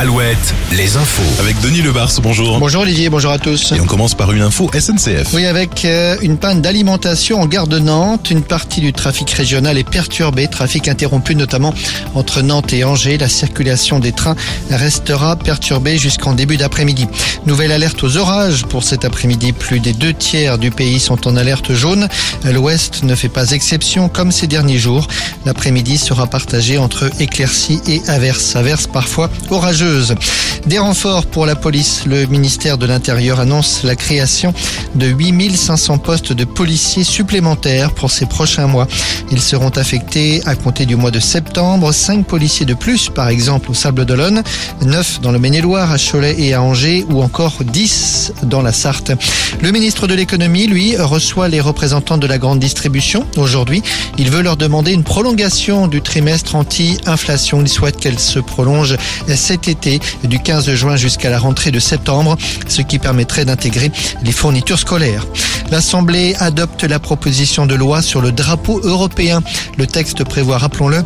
7, les infos. Avec Denis Lebars, bonjour. Bonjour Olivier, bonjour à tous. Et on commence par une info SNCF. Oui, avec euh, une panne d'alimentation en gare de Nantes, une partie du trafic régional est perturbée, trafic interrompu notamment entre Nantes et Angers. La circulation des trains restera perturbée jusqu'en début d'après-midi. Nouvelle alerte aux orages pour cet après-midi. Plus des deux tiers du pays sont en alerte jaune. L'ouest ne fait pas exception comme ces derniers jours. L'après-midi sera partagé entre éclaircies et averses. Averses parfois orageuses. religieuse. Des renforts pour la police. Le ministère de l'Intérieur annonce la création de 8500 postes de policiers supplémentaires pour ces prochains mois. Ils seront affectés à compter du mois de septembre. 5 policiers de plus, par exemple, au Sable d'Olonne, 9 dans le Maine-et-Loire, à Cholet et à Angers, ou encore 10 dans la Sarthe. Le ministre de l'économie, lui, reçoit les représentants de la grande distribution aujourd'hui. Il veut leur demander une prolongation du trimestre anti-inflation. Il souhaite qu'elle se prolonge cet été du 15 juin jusqu'à la rentrée de septembre, ce qui permettrait d'intégrer les fournitures scolaires. L'Assemblée adopte la proposition de loi sur le drapeau européen. Le texte prévoit, rappelons-le,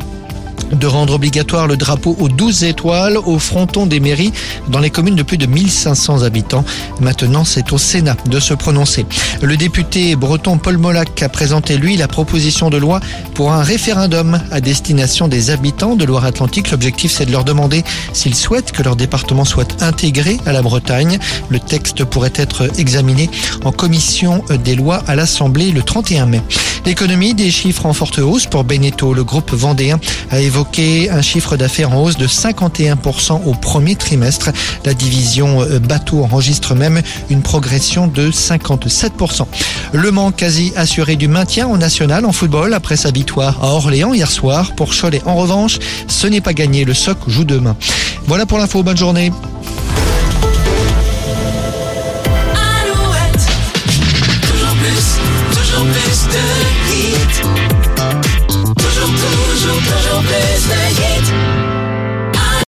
de rendre obligatoire le drapeau aux 12 étoiles au fronton des mairies dans les communes de plus de 1500 habitants. Maintenant, c'est au Sénat de se prononcer. Le député breton Paul Molac a présenté, lui, la proposition de loi pour un référendum à destination des habitants de Loire-Atlantique. L'objectif, c'est de leur demander s'ils souhaitent que leur département soit intégré à la Bretagne. Le texte pourrait être examiné en commission des lois à l'Assemblée le 31 mai. L'économie des chiffres en forte hausse pour Beneteau. Le groupe vendéen a évoqué un chiffre d'affaires en hausse de 51% au premier trimestre. La division euh, bateau enregistre même une progression de 57%. Le Mans quasi assuré du maintien en national en football après sa victoire à Orléans hier soir. Pour Cholet en revanche, ce n'est pas gagné. Le SOC joue demain. Voilà pour l'info. Bonne journée. Toujours plus, toujours plus de... Beat.